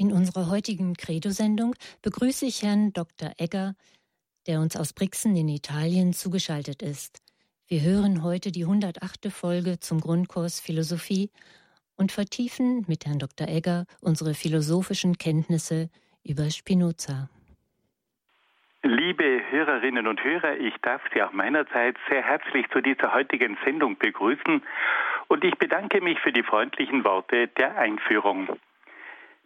In unserer heutigen Credo-Sendung begrüße ich Herrn Dr. Egger, der uns aus Brixen in Italien zugeschaltet ist. Wir hören heute die 108. Folge zum Grundkurs Philosophie und vertiefen mit Herrn Dr. Egger unsere philosophischen Kenntnisse über Spinoza. Liebe Hörerinnen und Hörer, ich darf Sie auch meinerseits sehr herzlich zu dieser heutigen Sendung begrüßen und ich bedanke mich für die freundlichen Worte der Einführung.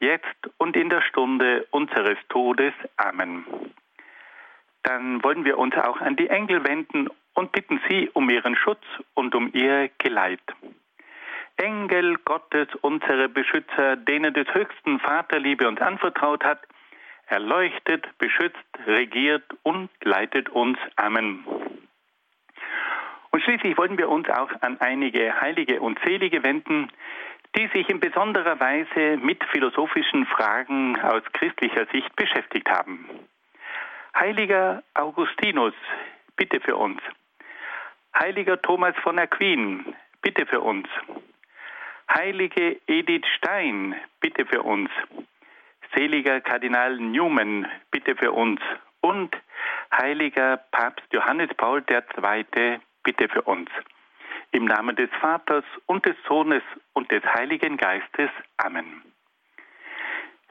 jetzt und in der Stunde unseres Todes. Amen. Dann wollen wir uns auch an die Engel wenden und bitten sie um ihren Schutz und um ihr Geleit. Engel Gottes, unsere Beschützer, denen des höchsten Vaterliebe uns anvertraut hat, erleuchtet, beschützt, regiert und leitet uns. Amen. Und schließlich wollen wir uns auch an einige Heilige und Selige wenden, die sich in besonderer Weise mit philosophischen Fragen aus christlicher Sicht beschäftigt haben. Heiliger Augustinus, bitte für uns. Heiliger Thomas von Aquin, bitte für uns. Heilige Edith Stein, bitte für uns. Seliger Kardinal Newman, bitte für uns. Und heiliger Papst Johannes Paul II, bitte für uns. Im Namen des Vaters und des Sohnes und des Heiligen Geistes. Amen.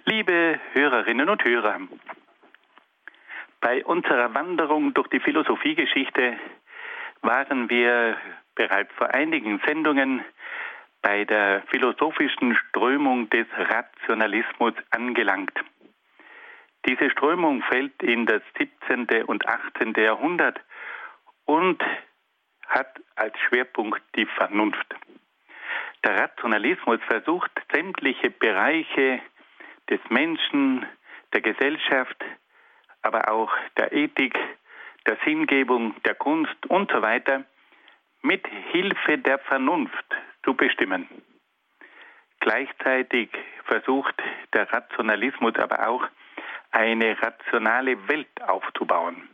Liebe Hörerinnen und Hörer, bei unserer Wanderung durch die Philosophiegeschichte waren wir bereits vor einigen Sendungen bei der philosophischen Strömung des Rationalismus angelangt. Diese Strömung fällt in das 17. und 18. Jahrhundert und hat als Schwerpunkt die Vernunft. Der Rationalismus versucht sämtliche Bereiche des Menschen, der Gesellschaft, aber auch der Ethik, der Sinngebung, der Kunst und so weiter mit Hilfe der Vernunft zu bestimmen. Gleichzeitig versucht der Rationalismus aber auch eine rationale Welt aufzubauen.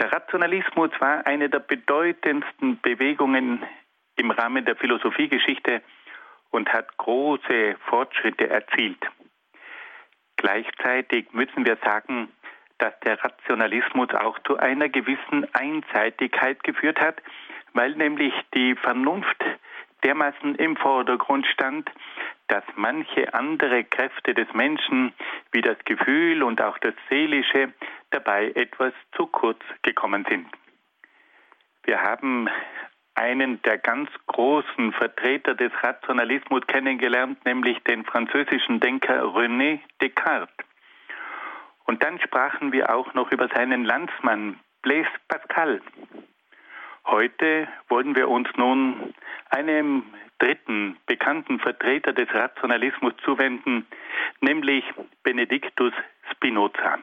Der Rationalismus war eine der bedeutendsten Bewegungen im Rahmen der Philosophiegeschichte und hat große Fortschritte erzielt. Gleichzeitig müssen wir sagen, dass der Rationalismus auch zu einer gewissen Einseitigkeit geführt hat, weil nämlich die Vernunft dermaßen im Vordergrund stand, dass manche andere Kräfte des Menschen, wie das Gefühl und auch das Seelische, dabei etwas zu kurz gekommen sind. Wir haben einen der ganz großen Vertreter des Rationalismus kennengelernt, nämlich den französischen Denker René Descartes. Und dann sprachen wir auch noch über seinen Landsmann Blaise Pascal. Heute wollen wir uns nun einem dritten bekannten Vertreter des Rationalismus zuwenden, nämlich Benedictus Spinoza.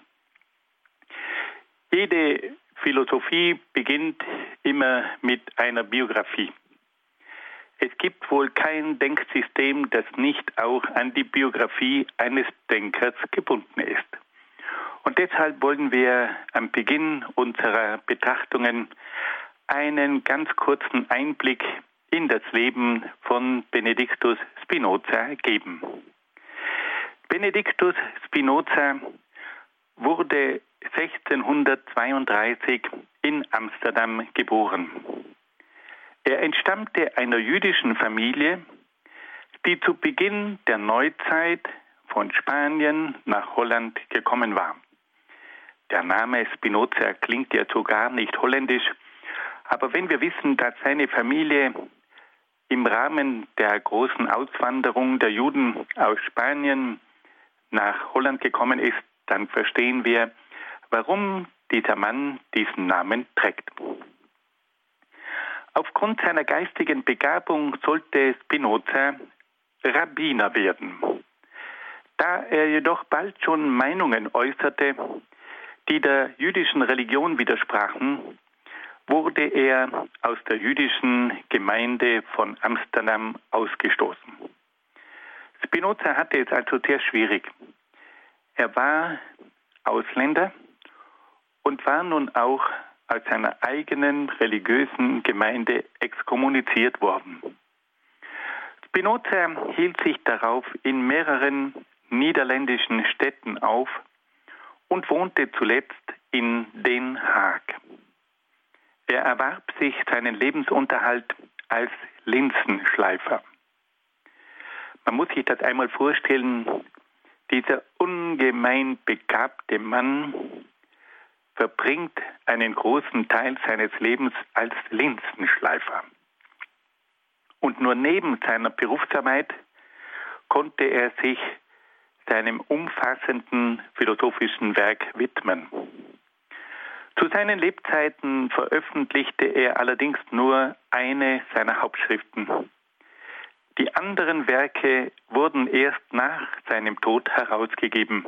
Jede Philosophie beginnt immer mit einer Biografie. Es gibt wohl kein Denksystem, das nicht auch an die Biografie eines Denkers gebunden ist. Und deshalb wollen wir am Beginn unserer Betrachtungen einen ganz kurzen Einblick in das Leben von Benedictus Spinoza geben. Benedictus Spinoza wurde 1632 in Amsterdam geboren. Er entstammte einer jüdischen Familie, die zu Beginn der Neuzeit von Spanien nach Holland gekommen war. Der Name Spinoza klingt ja so gar nicht holländisch, aber wenn wir wissen, dass seine Familie im Rahmen der großen Auswanderung der Juden aus Spanien nach Holland gekommen ist, dann verstehen wir, warum dieser Mann diesen Namen trägt. Aufgrund seiner geistigen Begabung sollte Spinoza Rabbiner werden. Da er jedoch bald schon Meinungen äußerte, die der jüdischen Religion widersprachen, wurde er aus der jüdischen Gemeinde von Amsterdam ausgestoßen. Spinoza hatte es also sehr schwierig. Er war Ausländer und war nun auch aus seiner eigenen religiösen Gemeinde exkommuniziert worden. Spinoza hielt sich darauf in mehreren niederländischen Städten auf und wohnte zuletzt in Den Haag. Er erwarb sich seinen Lebensunterhalt als Linsenschleifer. Man muss sich das einmal vorstellen, dieser ungemein begabte Mann verbringt einen großen Teil seines Lebens als Linsenschleifer. Und nur neben seiner Berufsarbeit konnte er sich seinem umfassenden philosophischen Werk widmen. Zu seinen Lebzeiten veröffentlichte er allerdings nur eine seiner Hauptschriften. Die anderen Werke wurden erst nach seinem Tod herausgegeben.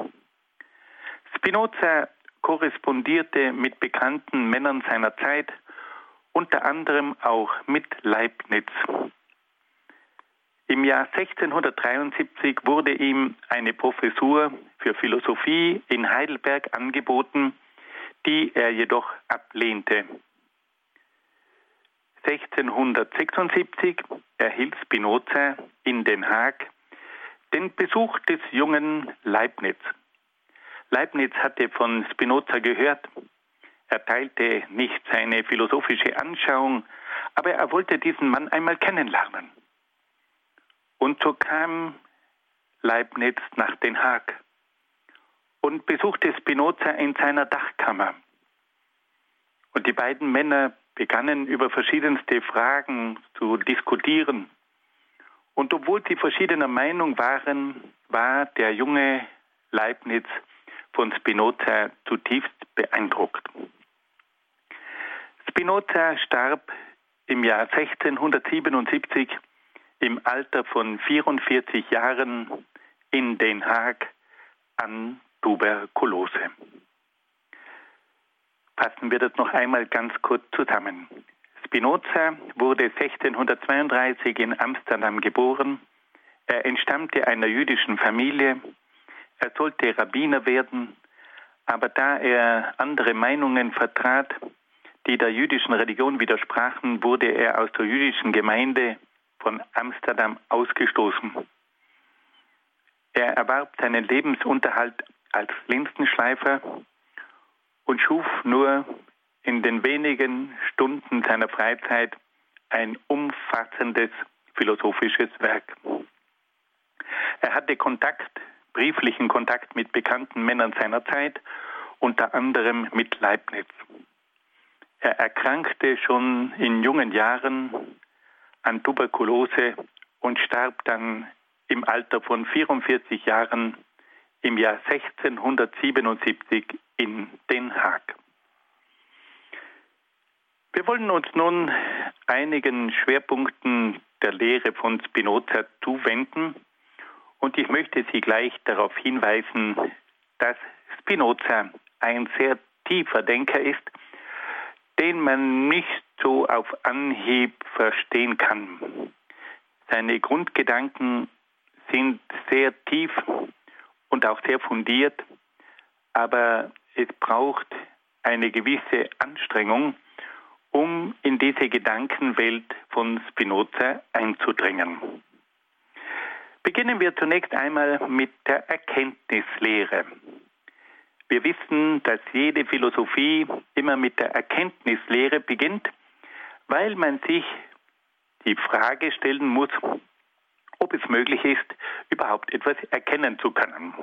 Spinoza korrespondierte mit bekannten Männern seiner Zeit, unter anderem auch mit Leibniz. Im Jahr 1673 wurde ihm eine Professur für Philosophie in Heidelberg angeboten, die er jedoch ablehnte. 1676 erhielt Spinoza in Den Haag den Besuch des jungen Leibniz. Leibniz hatte von Spinoza gehört. Er teilte nicht seine philosophische Anschauung, aber er wollte diesen Mann einmal kennenlernen. Und so kam Leibniz nach Den Haag und besuchte Spinoza in seiner Dachkammer. Und die beiden Männer begannen über verschiedenste Fragen zu diskutieren. Und obwohl sie verschiedener Meinung waren, war der junge Leibniz von Spinoza zutiefst beeindruckt. Spinoza starb im Jahr 1677 im Alter von 44 Jahren in Den Haag an Tuberkulose. Fassen wir das noch einmal ganz kurz zusammen. Spinoza wurde 1632 in Amsterdam geboren. Er entstammte einer jüdischen Familie. Er sollte Rabbiner werden, aber da er andere Meinungen vertrat, die der jüdischen Religion widersprachen, wurde er aus der jüdischen Gemeinde von Amsterdam ausgestoßen. Er erwarb seinen Lebensunterhalt als Linsenschleifer und schuf nur in den wenigen Stunden seiner Freizeit ein umfassendes philosophisches Werk. Er hatte Kontakt, brieflichen Kontakt mit bekannten Männern seiner Zeit, unter anderem mit Leibniz. Er erkrankte schon in jungen Jahren an Tuberkulose und starb dann im Alter von 44 Jahren im Jahr 1677 in Den Haag. Wir wollen uns nun einigen Schwerpunkten der Lehre von Spinoza zuwenden und ich möchte Sie gleich darauf hinweisen, dass Spinoza ein sehr tiefer Denker ist, den man nicht so auf Anhieb verstehen kann. Seine Grundgedanken sind sehr tief und auch sehr fundiert, aber es braucht eine gewisse Anstrengung, um in diese Gedankenwelt von Spinoza einzudringen. Beginnen wir zunächst einmal mit der Erkenntnislehre. Wir wissen, dass jede Philosophie immer mit der Erkenntnislehre beginnt, weil man sich die Frage stellen muss, ob es möglich ist, überhaupt etwas erkennen zu können.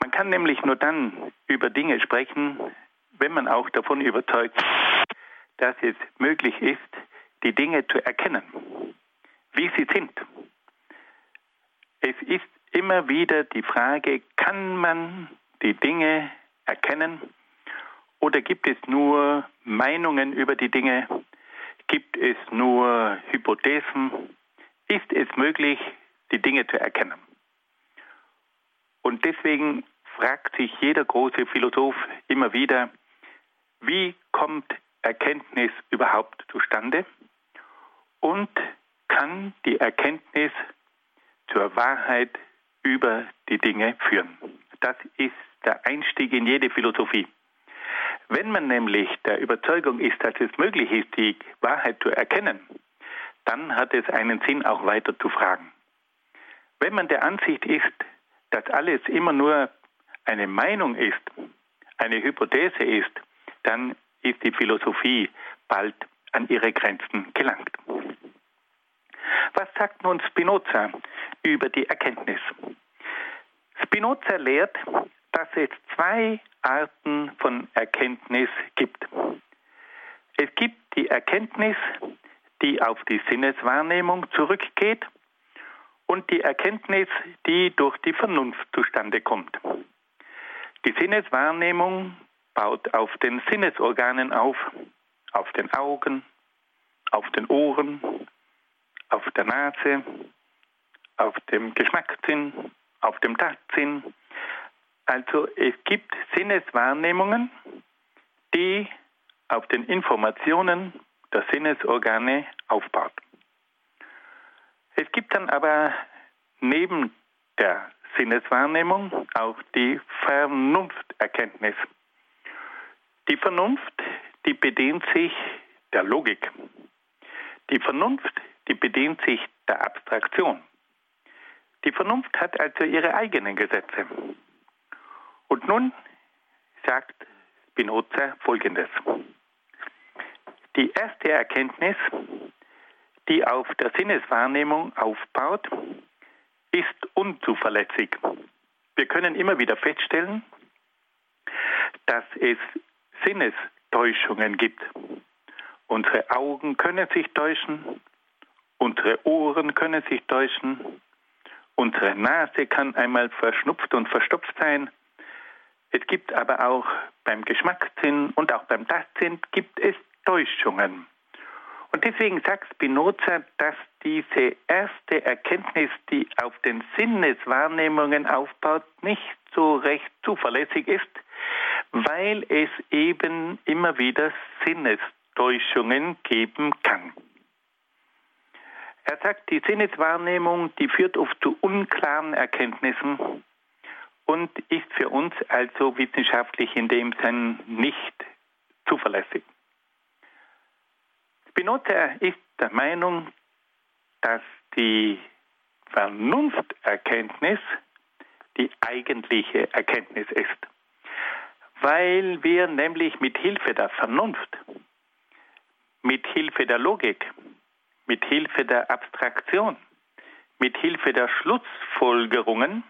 Man kann nämlich nur dann über Dinge sprechen, wenn man auch davon überzeugt, dass es möglich ist, die Dinge zu erkennen, wie sie sind. Es ist immer wieder die Frage, kann man die Dinge erkennen oder gibt es nur Meinungen über die Dinge? Gibt es nur Hypothesen? Ist es möglich, die Dinge zu erkennen? Und deswegen fragt sich jeder große Philosoph immer wieder, wie kommt Erkenntnis überhaupt zustande und kann die Erkenntnis zur Wahrheit über die Dinge führen. Das ist der Einstieg in jede Philosophie. Wenn man nämlich der Überzeugung ist, dass es möglich ist, die Wahrheit zu erkennen, dann hat es einen Sinn, auch weiter zu fragen. Wenn man der Ansicht ist, dass alles immer nur eine Meinung ist, eine Hypothese ist, dann ist die Philosophie bald an ihre Grenzen gelangt. Was sagt nun Spinoza über die Erkenntnis? Spinoza lehrt, dass es zwei Arten von Erkenntnis gibt. Es gibt die Erkenntnis, die auf die Sinneswahrnehmung zurückgeht und die Erkenntnis, die durch die Vernunft zustande kommt. Die Sinneswahrnehmung baut auf den Sinnesorganen auf, auf den Augen, auf den Ohren, auf der Nase, auf dem Geschmackssinn, auf dem Tastsinn. Also es gibt Sinneswahrnehmungen, die auf den Informationen der Sinnesorgane aufbaut. Es gibt dann aber neben der Sinneswahrnehmung auch die Vernunfterkenntnis. Die Vernunft, die bedient sich der Logik. Die Vernunft, die bedient sich der Abstraktion. Die Vernunft hat also ihre eigenen Gesetze. Und nun sagt Spinoza Folgendes. Die erste Erkenntnis, die auf der Sinneswahrnehmung aufbaut, ist unzuverlässig. Wir können immer wieder feststellen, dass es Sinnestäuschungen gibt. Unsere Augen können sich täuschen, unsere Ohren können sich täuschen, unsere Nase kann einmal verschnupft und verstopft sein. Es gibt aber auch beim Geschmackssinn und auch beim Tastsinn gibt es Täuschungen. Und deswegen sagt Spinoza, dass diese erste Erkenntnis, die auf den Sinneswahrnehmungen aufbaut, nicht so recht zuverlässig ist, weil es eben immer wieder Sinnestäuschungen geben kann. Er sagt, die Sinneswahrnehmung, die führt oft zu unklaren Erkenntnissen und ist für uns also wissenschaftlich in dem Sinn nicht zuverlässig. Spinoza ist der Meinung, dass die Vernunfterkenntnis die eigentliche Erkenntnis ist weil wir nämlich mit Hilfe der Vernunft, mit Hilfe der Logik, mit Hilfe der Abstraktion, mit Hilfe der Schlussfolgerungen,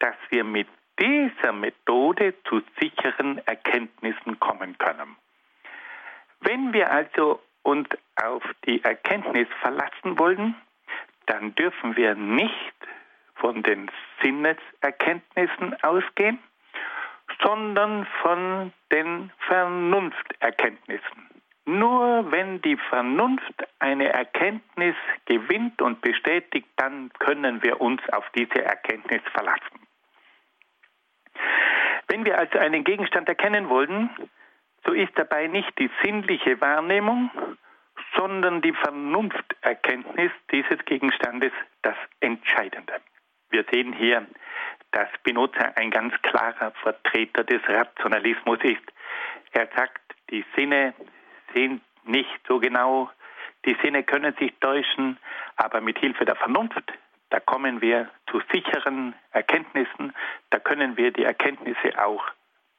dass wir mit dieser Methode zu sicheren Erkenntnissen kommen können. Wenn wir also uns auf die Erkenntnis verlassen wollen, dann dürfen wir nicht von den Sinneserkenntnissen ausgehen, sondern von den Vernunfterkenntnissen. Nur wenn die Vernunft eine Erkenntnis gewinnt und bestätigt, dann können wir uns auf diese Erkenntnis verlassen. Wenn wir also einen Gegenstand erkennen wollen, so ist dabei nicht die sinnliche Wahrnehmung, sondern die Vernunfterkenntnis dieses Gegenstandes das Entscheidende. Wir sehen hier dass Spinoza ein ganz klarer Vertreter des Rationalismus ist. Er sagt, die Sinne sind nicht so genau, die Sinne können sich täuschen, aber mit Hilfe der Vernunft, da kommen wir zu sicheren Erkenntnissen, da können wir die Erkenntnisse auch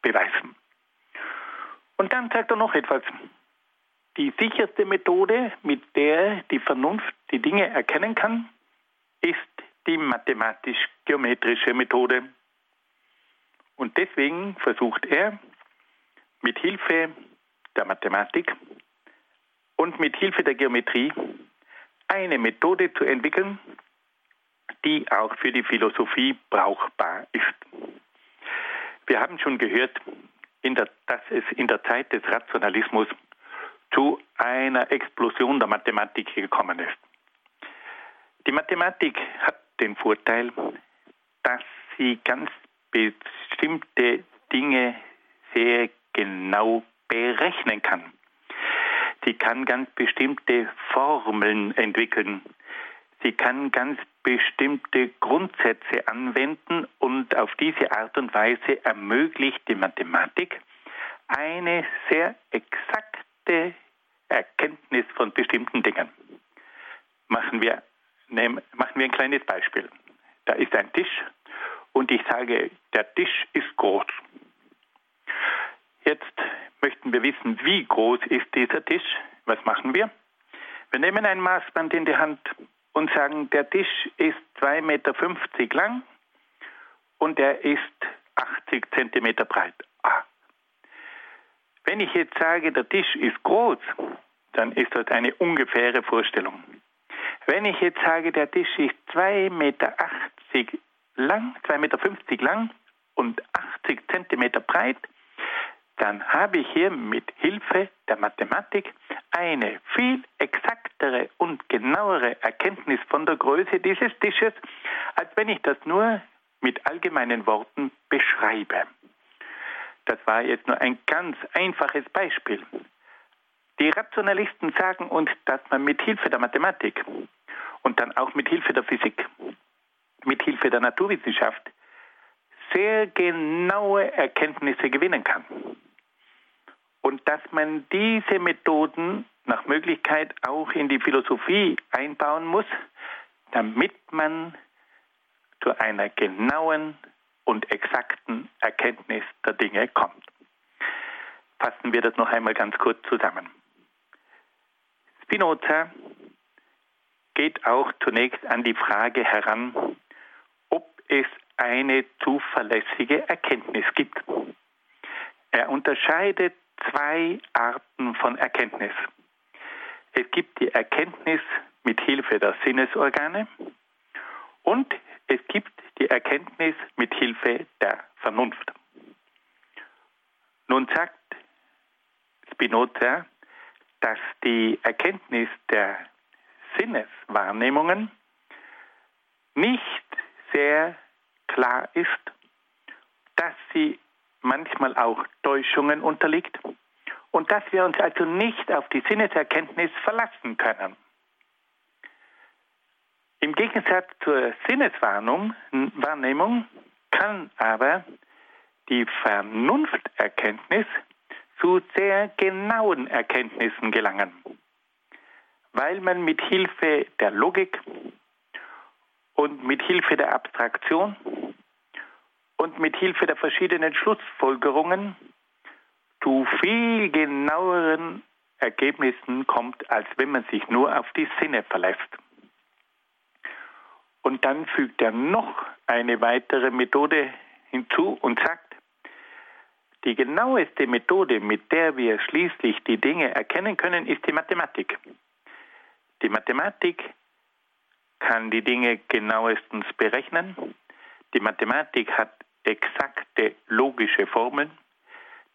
beweisen. Und dann sagt er noch etwas. Die sicherste Methode, mit der die Vernunft die Dinge erkennen kann, ist die mathematisch-geometrische Methode. Und deswegen versucht er mit Hilfe der Mathematik und mit Hilfe der Geometrie eine Methode zu entwickeln, die auch für die Philosophie brauchbar ist. Wir haben schon gehört, der, dass es in der Zeit des Rationalismus zu einer Explosion der Mathematik gekommen ist. Die Mathematik hat den Vorteil, dass sie ganz bestimmte Dinge sehr genau berechnen kann. Sie kann ganz bestimmte Formeln entwickeln. Sie kann ganz bestimmte Grundsätze anwenden und auf diese Art und Weise ermöglicht die Mathematik eine sehr exakte Erkenntnis von bestimmten Dingen. Machen wir, nehmen, machen wir ein kleines Beispiel. Da ist ein Tisch und ich sage, der Tisch ist groß. Jetzt möchten wir wissen, wie groß ist dieser Tisch. Was machen wir? Wir nehmen ein Maßband in die Hand und sagen, der Tisch ist 2,50 Meter lang und er ist 80 Zentimeter breit. Ah. Wenn ich jetzt sage, der Tisch ist groß, dann ist das eine ungefähre Vorstellung. Wenn ich jetzt sage, der Tisch ist 2,80 Meter lang, 2,50 Meter lang und 80 Zentimeter breit, dann habe ich hier mit Hilfe der Mathematik eine viel exaktere und genauere Erkenntnis von der Größe dieses Tisches, als wenn ich das nur mit allgemeinen Worten beschreibe. Das war jetzt nur ein ganz einfaches Beispiel. Die Rationalisten sagen uns, dass man mit Hilfe der Mathematik und dann auch mit Hilfe der Physik, mit Hilfe der Naturwissenschaft sehr genaue Erkenntnisse gewinnen kann und dass man diese Methoden nach Möglichkeit auch in die Philosophie einbauen muss, damit man zu einer genauen und exakten Erkenntnis der Dinge kommt. Fassen wir das noch einmal ganz kurz zusammen. Spinoza geht auch zunächst an die Frage heran, ob es eine zuverlässige Erkenntnis gibt. Er unterscheidet zwei Arten von Erkenntnis. Es gibt die Erkenntnis mit Hilfe der Sinnesorgane und es gibt die Erkenntnis mit Hilfe der Vernunft. Nun sagt Spinoza, dass die Erkenntnis der Sinneswahrnehmungen nicht sehr klar ist, dass sie manchmal auch Täuschungen unterliegt und dass wir uns also nicht auf die Sinneserkenntnis verlassen können. Im Gegensatz zur Sinneswahrnehmung kann aber die Vernunfterkenntnis zu sehr genauen Erkenntnissen gelangen, weil man mit Hilfe der Logik und mit Hilfe der Abstraktion und mit Hilfe der verschiedenen Schlussfolgerungen zu viel genaueren Ergebnissen kommt, als wenn man sich nur auf die Sinne verlässt. Und dann fügt er noch eine weitere Methode hinzu und sagt, die genaueste Methode, mit der wir schließlich die Dinge erkennen können, ist die Mathematik. Die Mathematik kann die Dinge genauestens berechnen. Die Mathematik hat exakte logische Formeln.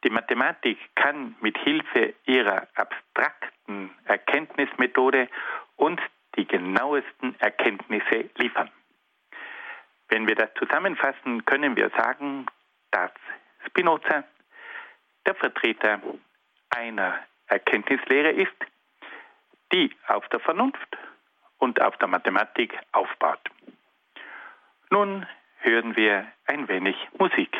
Die Mathematik kann mit Hilfe ihrer abstrakten Erkenntnismethode uns die genauesten Erkenntnisse liefern. Wenn wir das zusammenfassen, können wir sagen, dass Spinoza der Vertreter einer Erkenntnislehre ist, die auf der Vernunft und auf der Mathematik aufbaut. Nun hören wir ein wenig Musik.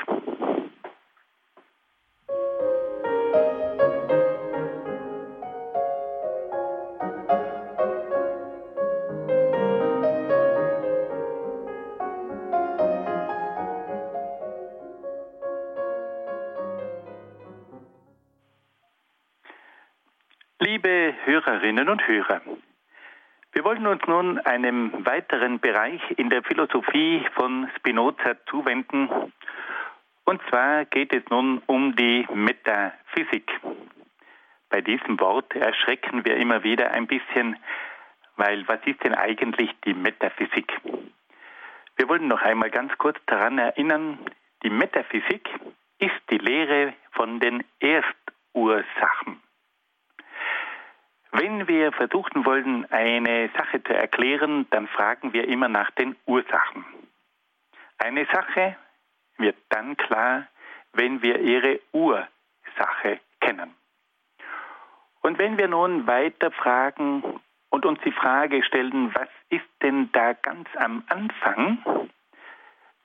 Liebe Hörerinnen und Hörer, wollen uns nun einem weiteren Bereich in der Philosophie von Spinoza zuwenden Und zwar geht es nun um die Metaphysik. Bei diesem Wort erschrecken wir immer wieder ein bisschen, weil was ist denn eigentlich die Metaphysik? Wir wollen noch einmal ganz kurz daran erinnern, die Metaphysik ist die Lehre von den Erstursachen. Wir versuchen wollen, eine Sache zu erklären, dann fragen wir immer nach den Ursachen. Eine Sache wird dann klar, wenn wir ihre Ursache kennen. Und wenn wir nun weiter fragen und uns die Frage stellen, was ist denn da ganz am Anfang,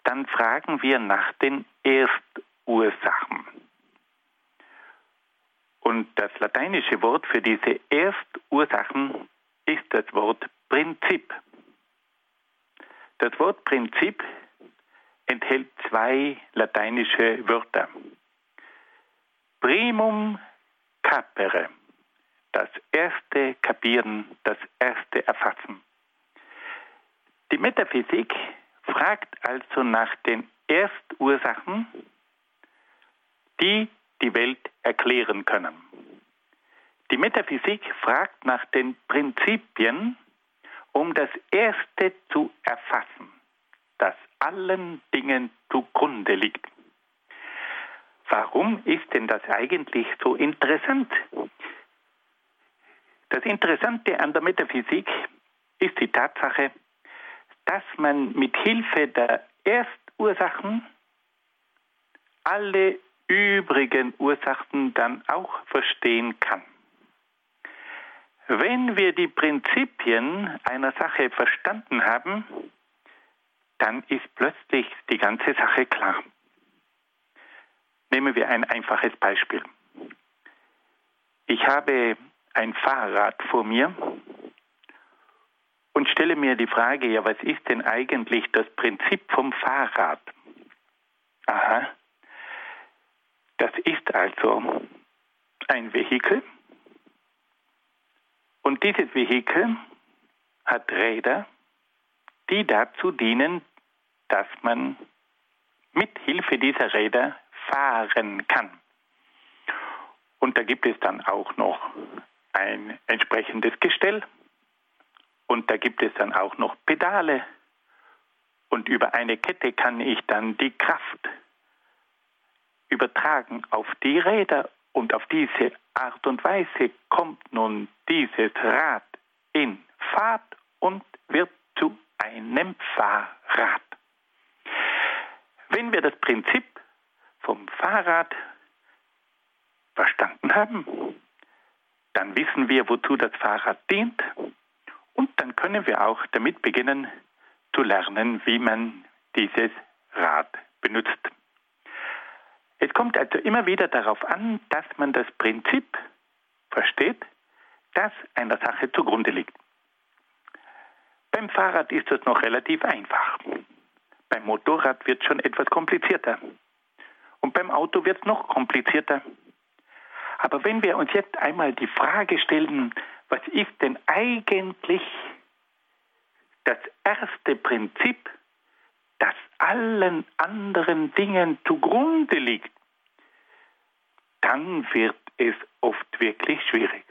dann fragen wir nach den Erstursachen. Und das lateinische Wort für diese Erstursachen ist das Wort Prinzip. Das Wort Prinzip enthält zwei lateinische Wörter. Primum capere, das erste Kapieren, das erste Erfassen. Die Metaphysik fragt also nach den Erstursachen, die die Welt erklären können. Metaphysik fragt nach den Prinzipien, um das Erste zu erfassen, das allen Dingen zugrunde liegt. Warum ist denn das eigentlich so interessant? Das Interessante an der Metaphysik ist die Tatsache, dass man mit Hilfe der Erstursachen alle übrigen Ursachen dann auch verstehen kann. Wenn wir die Prinzipien einer Sache verstanden haben, dann ist plötzlich die ganze Sache klar. Nehmen wir ein einfaches Beispiel. Ich habe ein Fahrrad vor mir und stelle mir die Frage, ja, was ist denn eigentlich das Prinzip vom Fahrrad? Aha, das ist also ein Vehikel und dieses Vehikel hat Räder, die dazu dienen, dass man mit Hilfe dieser Räder fahren kann. Und da gibt es dann auch noch ein entsprechendes Gestell. Und da gibt es dann auch noch Pedale. Und über eine Kette kann ich dann die Kraft übertragen auf die Räder und auf diese Art und Weise kommt nun dieses Rad in Fahrt und wird zu einem Fahrrad. Wenn wir das Prinzip vom Fahrrad verstanden haben, dann wissen wir, wozu das Fahrrad dient und dann können wir auch damit beginnen zu lernen, wie man dieses Rad benutzt. Es kommt also immer wieder darauf an, dass man das Prinzip versteht, das einer Sache zugrunde liegt. Beim Fahrrad ist das noch relativ einfach. Beim Motorrad wird es schon etwas komplizierter. Und beim Auto wird es noch komplizierter. Aber wenn wir uns jetzt einmal die Frage stellen, was ist denn eigentlich das erste Prinzip, das allen anderen Dingen zugrunde liegt, dann wird es oft wirklich schwierig.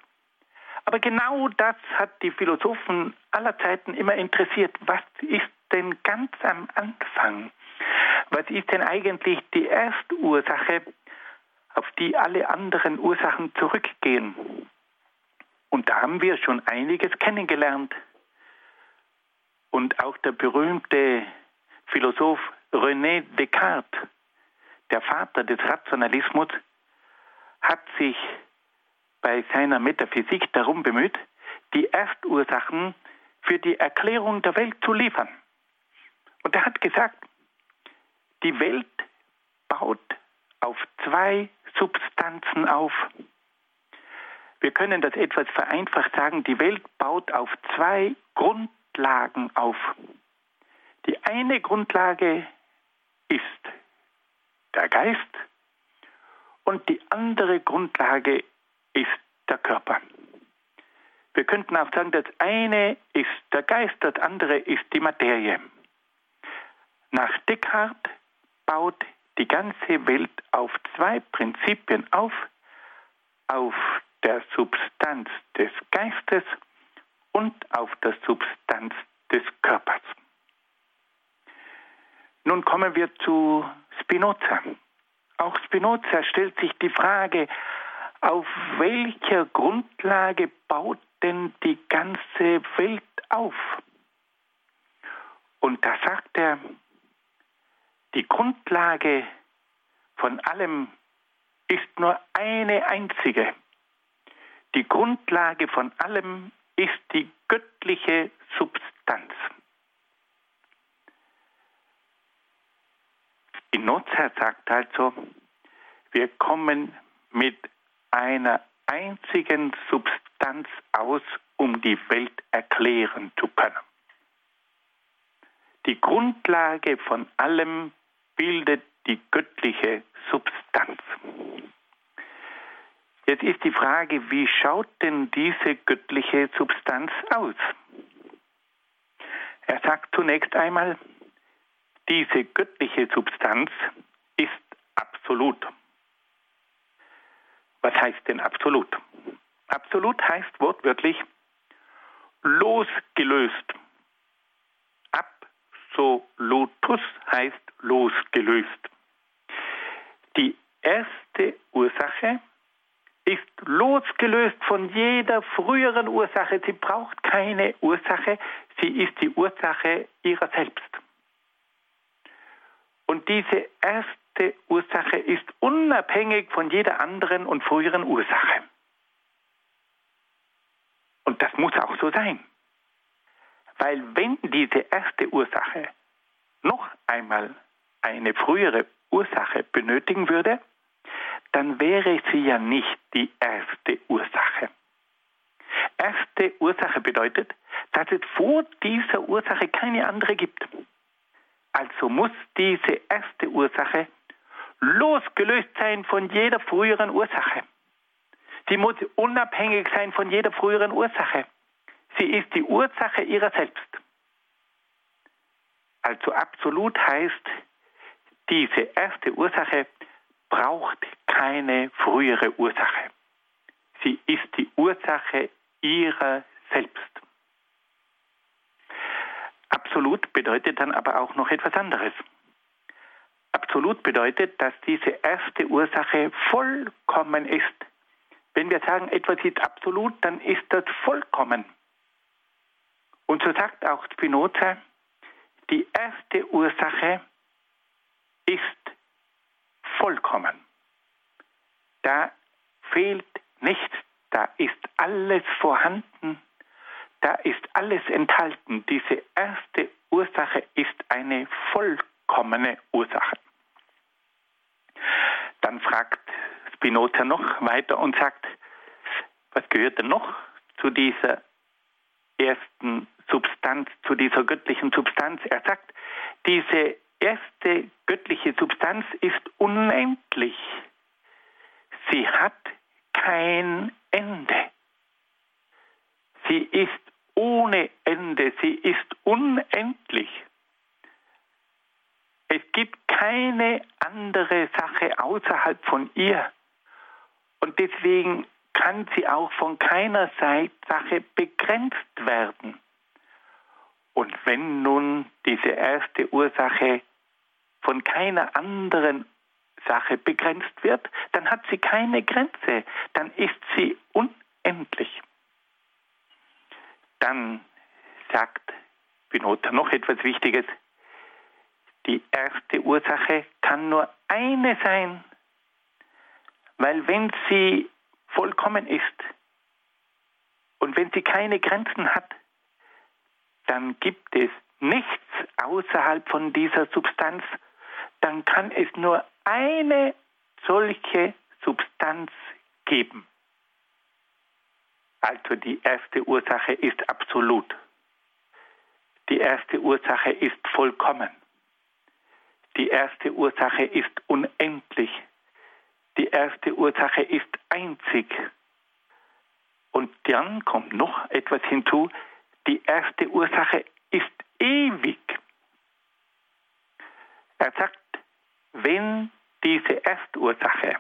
Aber genau das hat die Philosophen aller Zeiten immer interessiert. Was ist denn ganz am Anfang? Was ist denn eigentlich die erste Ursache, auf die alle anderen Ursachen zurückgehen? Und da haben wir schon einiges kennengelernt. Und auch der berühmte Philosoph René Descartes, der Vater des Rationalismus, hat sich bei seiner Metaphysik darum bemüht, die Erstursachen für die Erklärung der Welt zu liefern. Und er hat gesagt, die Welt baut auf zwei Substanzen auf. Wir können das etwas vereinfacht sagen, die Welt baut auf zwei Grundlagen auf. Die eine Grundlage ist der Geist und die andere Grundlage ist der Körper. Wir könnten auch sagen, das eine ist der Geist, das andere ist die Materie. Nach Descartes baut die ganze Welt auf zwei Prinzipien auf, auf der Substanz des Geistes und auf der Substanz des Körpers. Nun kommen wir zu Spinoza. Auch Spinoza stellt sich die Frage, auf welcher Grundlage baut denn die ganze Welt auf? Und da sagt er, die Grundlage von allem ist nur eine einzige. Die Grundlage von allem ist die göttliche Substanz. Spinoza sagt also, wir kommen mit einer einzigen Substanz aus, um die Welt erklären zu können. Die Grundlage von allem bildet die göttliche Substanz. Jetzt ist die Frage, wie schaut denn diese göttliche Substanz aus? Er sagt zunächst einmal, diese göttliche Substanz ist absolut. Was heißt denn absolut? Absolut heißt wortwörtlich losgelöst. Absolutus heißt losgelöst. Die erste Ursache ist losgelöst von jeder früheren Ursache. Sie braucht keine Ursache, sie ist die Ursache ihrer selbst. Und diese erste Ursache ist unabhängig von jeder anderen und früheren Ursache. Und das muss auch so sein. Weil wenn diese erste Ursache noch einmal eine frühere Ursache benötigen würde, dann wäre sie ja nicht die erste Ursache. Erste Ursache bedeutet, dass es vor dieser Ursache keine andere gibt. Also muss diese erste Ursache losgelöst sein von jeder früheren Ursache. Sie muss unabhängig sein von jeder früheren Ursache. Sie ist die Ursache ihrer selbst. Also absolut heißt, diese erste Ursache braucht keine frühere Ursache. Sie ist die Ursache ihrer selbst. Absolut bedeutet dann aber auch noch etwas anderes. Absolut bedeutet, dass diese erste Ursache vollkommen ist. Wenn wir sagen, etwas ist absolut, dann ist das vollkommen. Und so sagt auch Spinoza, die erste Ursache ist vollkommen. Da fehlt nichts, da ist alles vorhanden da ist alles enthalten. Diese erste Ursache ist eine vollkommene Ursache. Dann fragt Spinoza noch weiter und sagt, was gehört denn noch zu dieser ersten Substanz, zu dieser göttlichen Substanz? Er sagt, diese erste göttliche Substanz ist unendlich. Sie hat kein Ende. Sie ist ohne Ende, sie ist unendlich. Es gibt keine andere Sache außerhalb von ihr. Und deswegen kann sie auch von keiner Sache begrenzt werden. Und wenn nun diese erste Ursache von keiner anderen Sache begrenzt wird, dann hat sie keine Grenze, dann ist sie unendlich. Dann sagt Spinoza noch etwas Wichtiges. Die erste Ursache kann nur eine sein, weil wenn sie vollkommen ist und wenn sie keine Grenzen hat, dann gibt es nichts außerhalb von dieser Substanz, dann kann es nur eine solche Substanz geben. Also die erste Ursache ist absolut. Die erste Ursache ist vollkommen. Die erste Ursache ist unendlich. Die erste Ursache ist einzig. Und dann kommt noch etwas hinzu. Die erste Ursache ist ewig. Er sagt, wenn diese Erstursache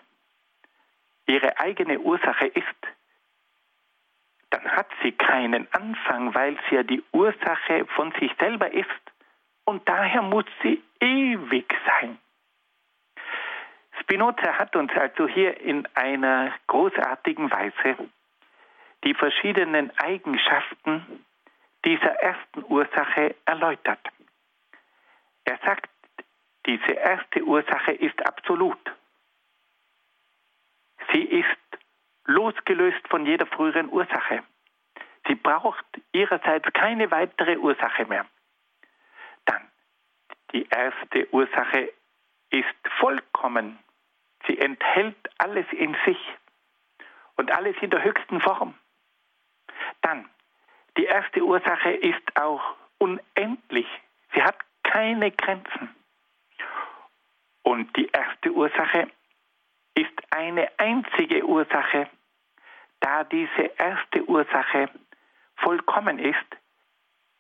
ihre eigene Ursache ist, dann hat sie keinen Anfang, weil sie ja die Ursache von sich selber ist und daher muss sie ewig sein. Spinoza hat uns also hier in einer großartigen Weise die verschiedenen Eigenschaften dieser ersten Ursache erläutert. Er sagt, diese erste Ursache ist absolut. Sie ist losgelöst von jeder früheren Ursache. Sie braucht ihrerseits keine weitere Ursache mehr. Dann, die erste Ursache ist vollkommen. Sie enthält alles in sich und alles in der höchsten Form. Dann, die erste Ursache ist auch unendlich. Sie hat keine Grenzen. Und die erste Ursache ist eine einzige Ursache, da diese erste Ursache vollkommen ist,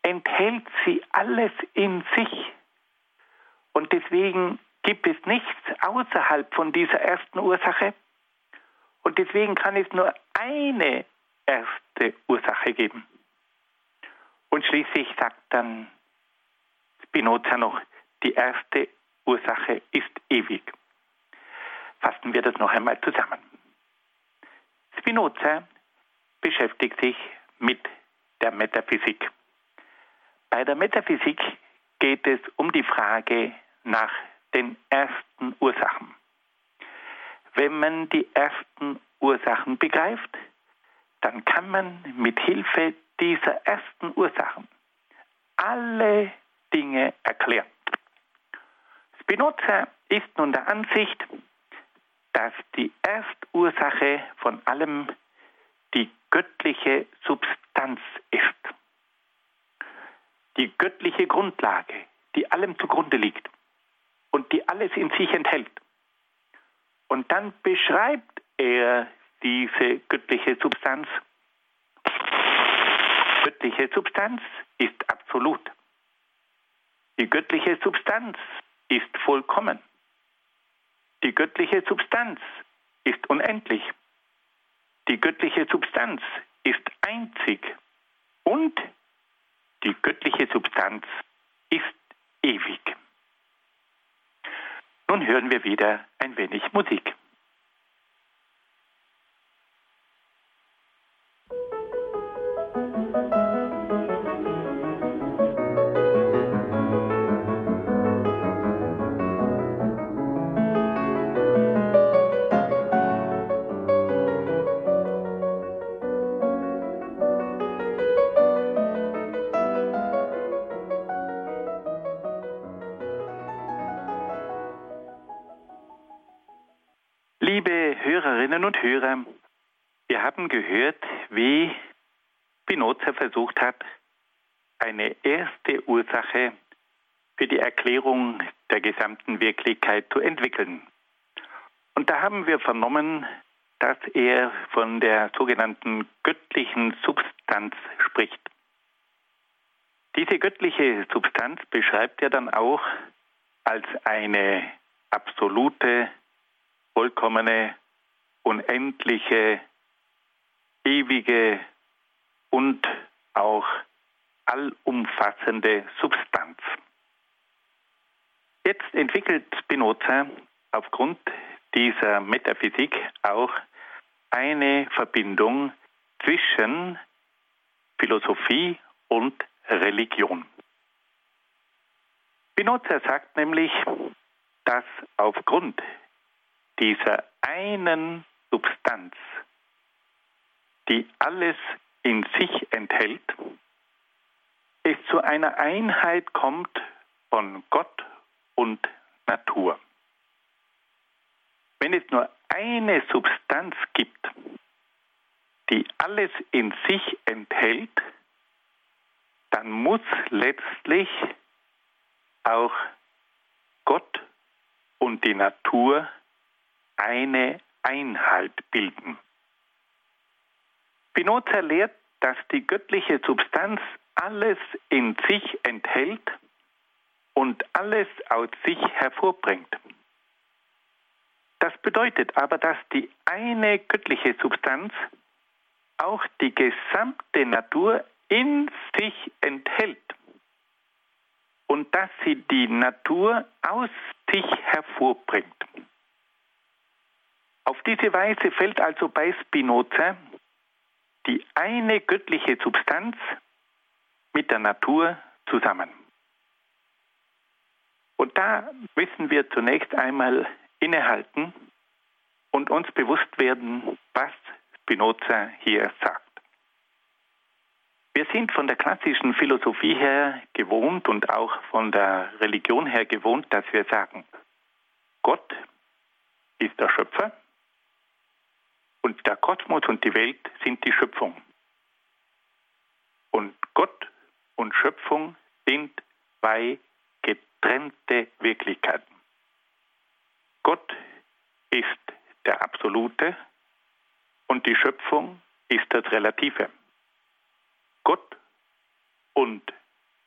enthält sie alles in sich. Und deswegen gibt es nichts außerhalb von dieser ersten Ursache. Und deswegen kann es nur eine erste Ursache geben. Und schließlich sagt dann Spinoza noch, die erste Ursache ist ewig. Fassen wir das noch einmal zusammen. Spinoza beschäftigt sich mit der Metaphysik. Bei der Metaphysik geht es um die Frage nach den ersten Ursachen. Wenn man die ersten Ursachen begreift, dann kann man mit Hilfe dieser ersten Ursachen alle Dinge erklären. Spinoza ist nun der Ansicht, dass die Erstursache von allem die göttliche Substanz ist. Die göttliche Grundlage, die allem zugrunde liegt und die alles in sich enthält. Und dann beschreibt er diese göttliche Substanz. Göttliche Substanz ist absolut. Die göttliche Substanz ist vollkommen. Die göttliche Substanz ist unendlich. Die göttliche Substanz ist einzig. Und die göttliche Substanz ist ewig. Nun hören wir wieder ein wenig Musik. Hörerinnen und Hörer, wir haben gehört, wie Spinoza versucht hat, eine erste Ursache für die Erklärung der gesamten Wirklichkeit zu entwickeln. Und da haben wir vernommen, dass er von der sogenannten göttlichen Substanz spricht. Diese göttliche Substanz beschreibt er dann auch als eine absolute, vollkommene unendliche, ewige und auch allumfassende Substanz. Jetzt entwickelt Spinoza aufgrund dieser Metaphysik auch eine Verbindung zwischen Philosophie und Religion. Spinoza sagt nämlich, dass aufgrund dieser einen Substanz, die alles in sich enthält, es zu einer Einheit kommt von Gott und Natur. Wenn es nur eine Substanz gibt, die alles in sich enthält, dann muss letztlich auch Gott und die Natur eine Einheit bilden. Spinoza lehrt, dass die göttliche Substanz alles in sich enthält und alles aus sich hervorbringt. Das bedeutet aber, dass die eine göttliche Substanz auch die gesamte Natur in sich enthält und dass sie die Natur aus sich hervorbringt. Auf diese Weise fällt also bei Spinoza die eine göttliche Substanz mit der Natur zusammen. Und da müssen wir zunächst einmal innehalten und uns bewusst werden, was Spinoza hier sagt. Wir sind von der klassischen Philosophie her gewohnt und auch von der Religion her gewohnt, dass wir sagen, Gott ist der Schöpfer und der Kosmos und die Welt sind die Schöpfung. Und Gott und Schöpfung sind zwei getrennte Wirklichkeiten. Gott ist der Absolute und die Schöpfung ist das Relative. Gott und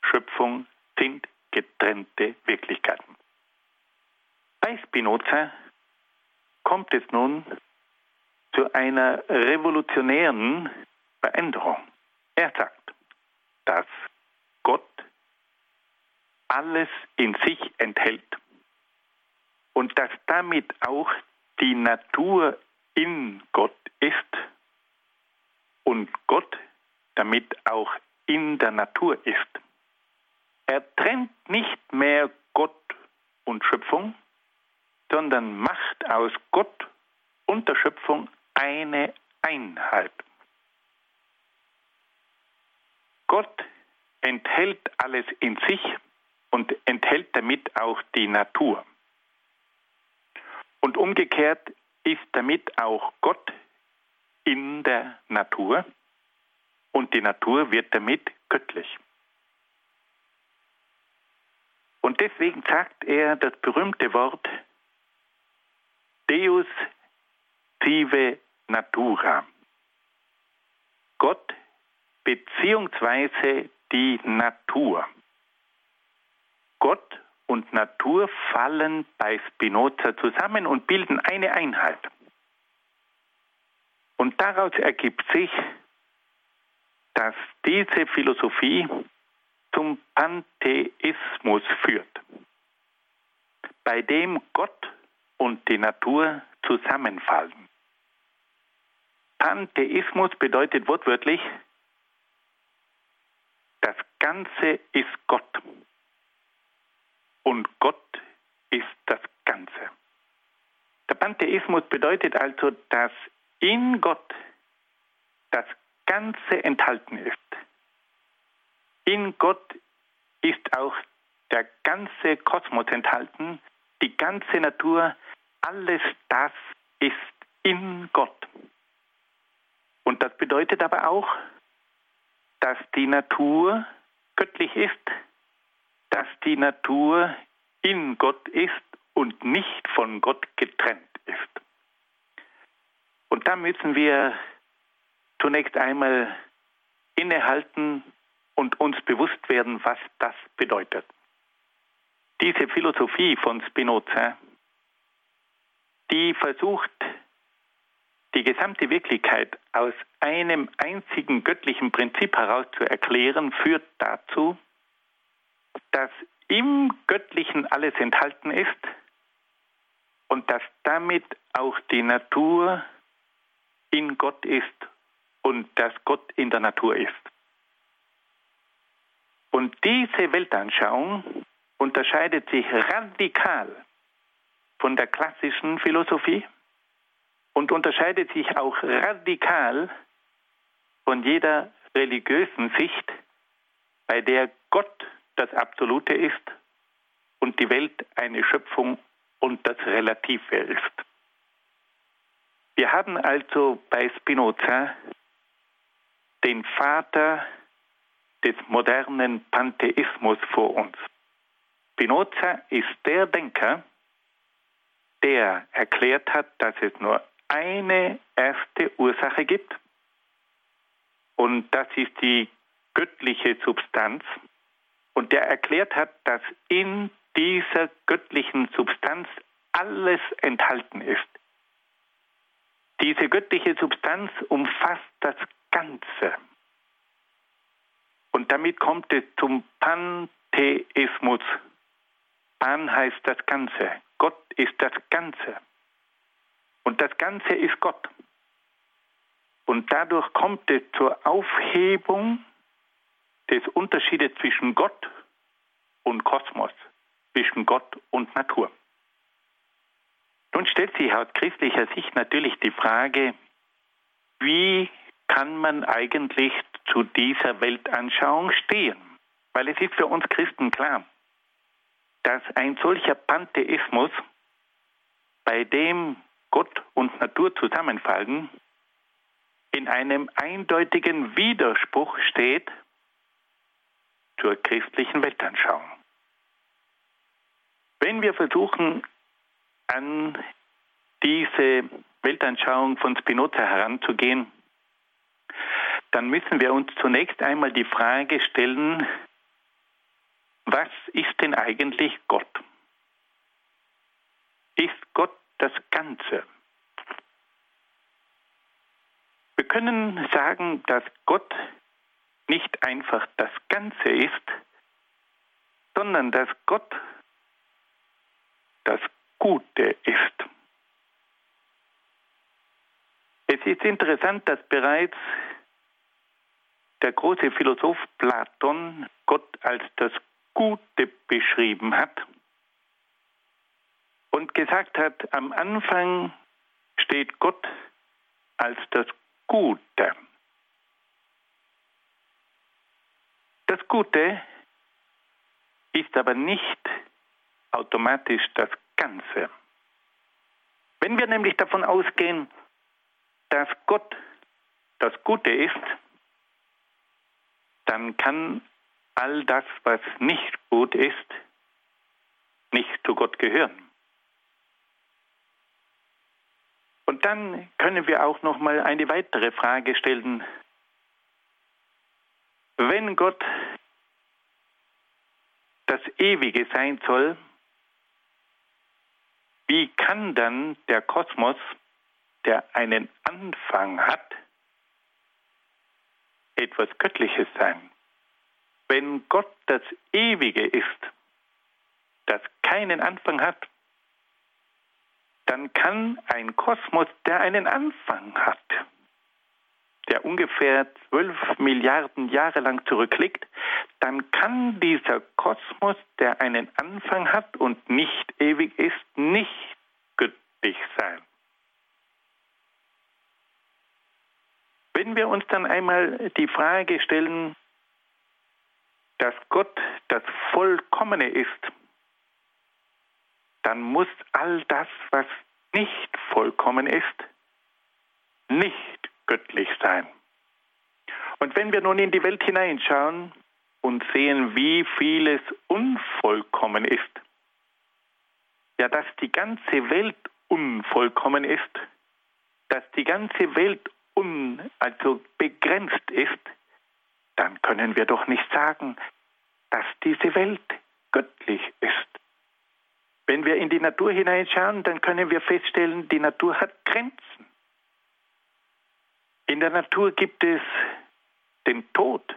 Schöpfung sind getrennte Wirklichkeiten. Bei Spinoza kommt es nun zu einer revolutionären Veränderung. Er sagt, dass Gott alles in sich enthält und dass damit auch die Natur in Gott ist und Gott damit auch in der Natur ist. Er trennt nicht mehr Gott und Schöpfung, sondern macht aus Gott und der Schöpfung eine Einheit. Gott enthält alles in sich und enthält damit auch die Natur. Und umgekehrt ist damit auch Gott in der Natur und die Natur wird damit göttlich. Und deswegen sagt er das berühmte Wort Deus sive natura. Gott beziehungsweise die Natur. Gott und Natur fallen bei Spinoza zusammen und bilden eine Einheit. Und daraus ergibt sich, dass diese Philosophie zum Pantheismus führt, bei dem Gott und die Natur zusammenfallen. Pantheismus bedeutet wortwörtlich, das Ganze ist Gott und Gott ist das Ganze. Der Pantheismus bedeutet also, dass in Gott das Ganze enthalten ist. In Gott ist auch der ganze Kosmos enthalten, die ganze Natur, alles das ist in Gott. Und das bedeutet aber auch, dass die Natur göttlich ist, dass die Natur in Gott ist und nicht von Gott getrennt ist. Und da müssen wir zunächst einmal innehalten und uns bewusst werden, was das bedeutet. Diese Philosophie von Spinoza, die versucht, die gesamte Wirklichkeit aus einem einzigen göttlichen Prinzip heraus zu erklären, führt dazu, dass im Göttlichen alles enthalten ist und dass damit auch die Natur in Gott ist und dass Gott in der Natur ist. Und diese Weltanschauung unterscheidet sich radikal von der klassischen Philosophie und unterscheidet sich auch radikal von jeder religiösen Sicht, bei der Gott das Absolute ist und die Welt eine Schöpfung und das Relative ist. Wir haben also bei Spinoza den Vater des modernen Pantheismus vor uns. Spinoza ist der Denker, der erklärt hat, dass es nur eine erste Ursache gibt und das ist die göttliche Substanz und der erklärt hat, dass in dieser göttlichen Substanz alles enthalten ist. Diese göttliche Substanz umfasst das Ganze. Und damit kommt es zum Pantheismus. Pan heißt das Ganze. Gott ist das Ganze. Und das Ganze ist Gott. Und dadurch kommt es zur Aufhebung des Unterschiedes zwischen Gott und Kosmos, zwischen Gott und Natur. Nun stellt sich aus christlicher Sicht natürlich die Frage, wie kann man eigentlich zu dieser Weltanschauung stehen? Weil es ist für uns Christen klar, dass ein solcher Pantheismus, bei dem Gott und Natur zusammenfallen, in einem eindeutigen Widerspruch steht zur christlichen Weltanschauung. Wenn wir versuchen, an diese Weltanschauung von Spinoza heranzugehen, dann müssen wir uns zunächst einmal die Frage stellen, was ist denn eigentlich Gott? Ist Gott das Ganze? Wir können sagen, dass Gott nicht einfach das Ganze ist, sondern dass Gott das Gute ist. Es ist interessant, dass bereits der große Philosoph Platon Gott als das Gute beschrieben hat und gesagt hat, am Anfang steht Gott als das Gute. Das Gute ist aber nicht automatisch das Ganze. Wenn wir nämlich davon ausgehen, dass Gott das Gute ist, dann kann all das, was nicht gut ist, nicht zu Gott gehören. Und dann können wir auch noch mal eine weitere Frage stellen. Wenn Gott das Ewige sein soll, wie kann dann der Kosmos, der einen Anfang hat, etwas Göttliches sein? Wenn Gott das Ewige ist, das keinen Anfang hat, dann kann ein Kosmos, der einen Anfang hat, der ungefähr zwölf Milliarden Jahre lang zurückliegt, dann kann dieser Kosmos, der einen Anfang hat und nicht ewig ist, nicht göttlich sein. Wenn wir uns dann einmal die Frage stellen, dass Gott das Vollkommene ist, dann muss all das, was nicht vollkommen ist, nicht göttlich sein. Und wenn wir nun in die Welt hineinschauen und sehen, wie vieles unvollkommen ist, ja, dass die ganze Welt unvollkommen ist, dass die ganze Welt un, also begrenzt ist, dann können wir doch nicht sagen, dass diese Welt göttlich ist. Wenn wir in die Natur hineinschauen, dann können wir feststellen, die Natur hat Grenzen. In der Natur gibt es den Tod.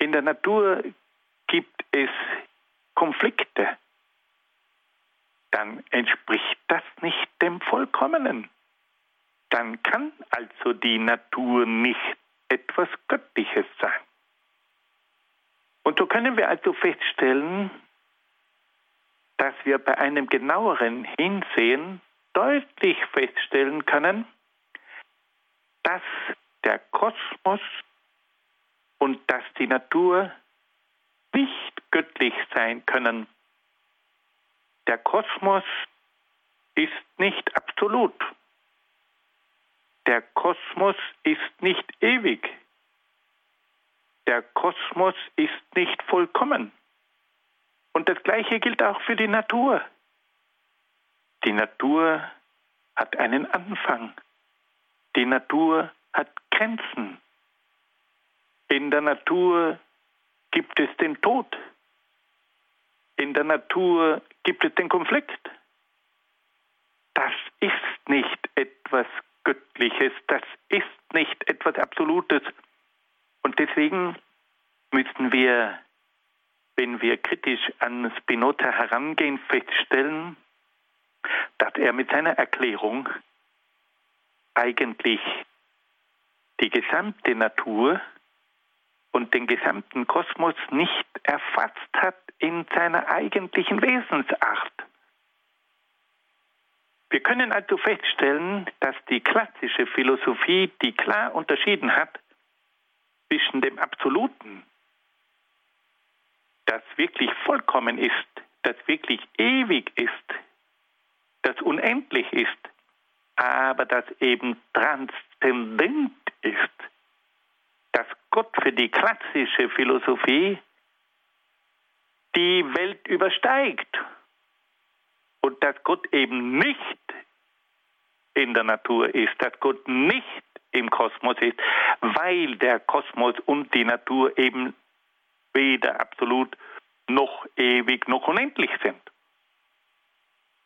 In der Natur gibt es Konflikte. Dann entspricht das nicht dem Vollkommenen. Dann kann also die Natur nicht etwas Göttliches sein. Und so können wir also feststellen, dass wir bei einem genaueren Hinsehen deutlich feststellen können, dass der Kosmos und dass die Natur nicht göttlich sein können. Der Kosmos ist nicht absolut. Der Kosmos ist nicht ewig. Der Kosmos ist nicht vollkommen. Und das Gleiche gilt auch für die Natur. Die Natur hat einen Anfang. Die Natur hat Grenzen. In der Natur gibt es den Tod. In der Natur gibt es den Konflikt. nicht etwas Göttliches, das ist nicht etwas Absolutes. Und deswegen müssen wir, wenn wir kritisch an Spinoza herangehen, feststellen, dass er mit seiner Erklärung eigentlich die gesamte Natur und den gesamten Kosmos nicht erfasst hat in seiner eigentlichen Wesensart. Wir können also feststellen, dass die klassische Philosophie, die klar unterschieden hat zwischen dem Absoluten, das wirklich vollkommen ist, das wirklich ewig ist, das unendlich ist, aber das eben transzendent ist, dass Gott für die klassische Philosophie die Welt übersteigt und dass Gott eben nicht in der Natur ist, dass Gott nicht im Kosmos ist, weil der Kosmos und die Natur eben weder absolut noch ewig noch unendlich sind.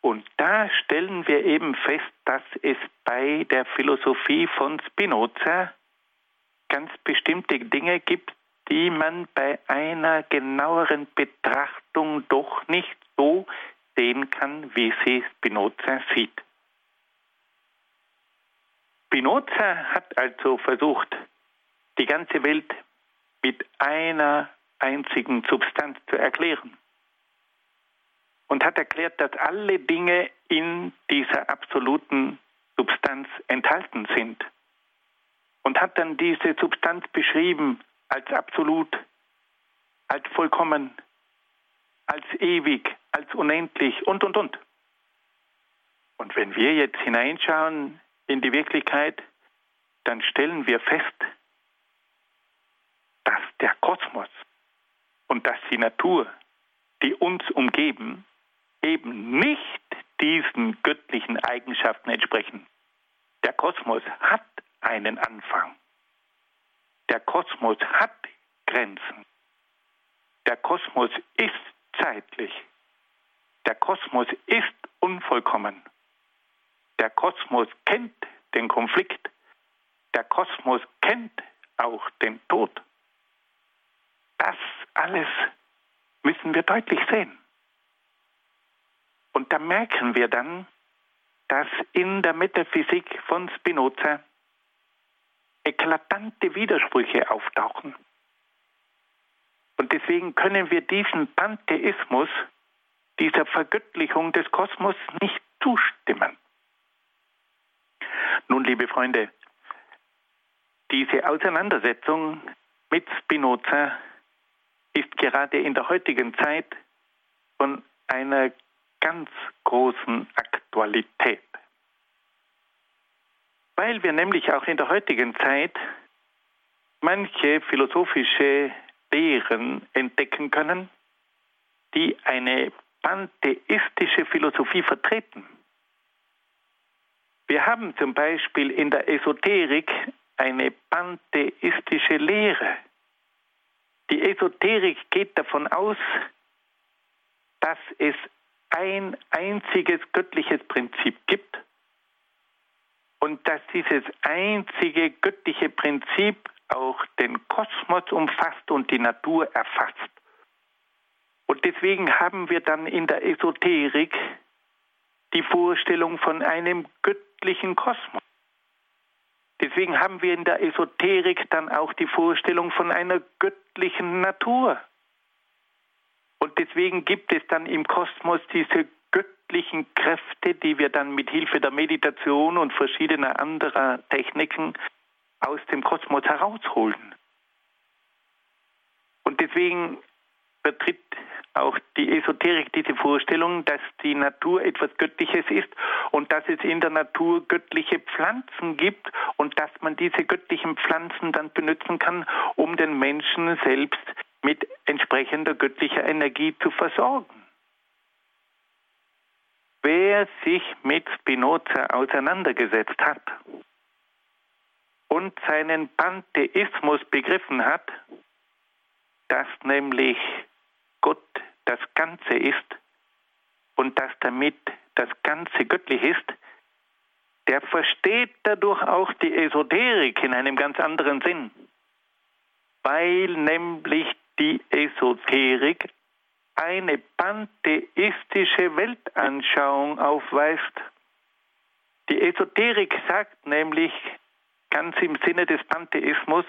Und da stellen wir eben fest, dass es bei der Philosophie von Spinoza ganz bestimmte Dinge gibt, die man bei einer genaueren Betrachtung doch nicht so sehen kann, wie sie Spinoza sieht. Spinoza hat also versucht, die ganze Welt mit einer einzigen Substanz zu erklären. Und hat erklärt, dass alle Dinge in dieser absoluten Substanz enthalten sind und hat dann diese Substanz beschrieben als absolut, als vollkommen, als ewig, als unendlich und, und, und. Und wenn wir jetzt hineinschauen in die Wirklichkeit, dann stellen wir fest, dass der Kosmos und dass die Natur, die uns umgeben, eben nicht diesen göttlichen Eigenschaften entsprechen. Der Kosmos hat einen Anfang. Der Kosmos hat Grenzen. Der Kosmos ist zeitlich. Der Kosmos ist unvollkommen. Der Kosmos kennt den Konflikt. Der Kosmos kennt auch den Tod. Das alles müssen wir deutlich sehen. Und da merken wir dann, dass in der Metaphysik von Spinoza eklatante Widersprüche auftauchen. Und deswegen können wir diesem Pantheismus, dieser Vergöttlichung des Kosmos nicht zustimmen. Nun, liebe Freunde, diese Auseinandersetzung mit Spinoza ist gerade in der heutigen Zeit von einer ganz großen Aktualität weil wir nämlich auch in der heutigen Zeit manche philosophische Lehren entdecken können, die eine pantheistische Philosophie vertreten. Wir haben zum Beispiel in der Esoterik eine pantheistische Lehre. Die Esoterik geht davon aus, dass es ein einziges göttliches Prinzip gibt und dass dieses einzige göttliche Prinzip auch den Kosmos umfasst und die Natur erfasst. Und deswegen haben wir dann in der Esoterik die Vorstellung von einem göttlichen Kosmos. Deswegen haben wir in der Esoterik dann auch die Vorstellung von einer göttlichen Natur. Und deswegen gibt es dann im Kosmos diese göttlichen Kräfte, die wir dann mit Hilfe der Meditation und verschiedener anderer Techniken aus dem Kosmos herausholen. Und deswegen vertritt auch die Esoterik diese Vorstellung, dass die Natur etwas Göttliches ist und dass es in der Natur göttliche Pflanzen gibt und dass man diese göttlichen Pflanzen dann benutzen kann, um den Menschen selbst mit entsprechender göttlicher Energie zu versorgen. Wer sich mit Spinoza auseinandergesetzt hat und seinen Pantheismus begriffen hat, dass nämlich Gott das Ganze ist und dass damit das Ganze göttlich ist, der versteht dadurch auch die Esoterik in einem ganz anderen Sinn, weil nämlich die Esoterik eine pantheistische Weltanschauung aufweist. Die Esoterik sagt nämlich ganz im Sinne des Pantheismus,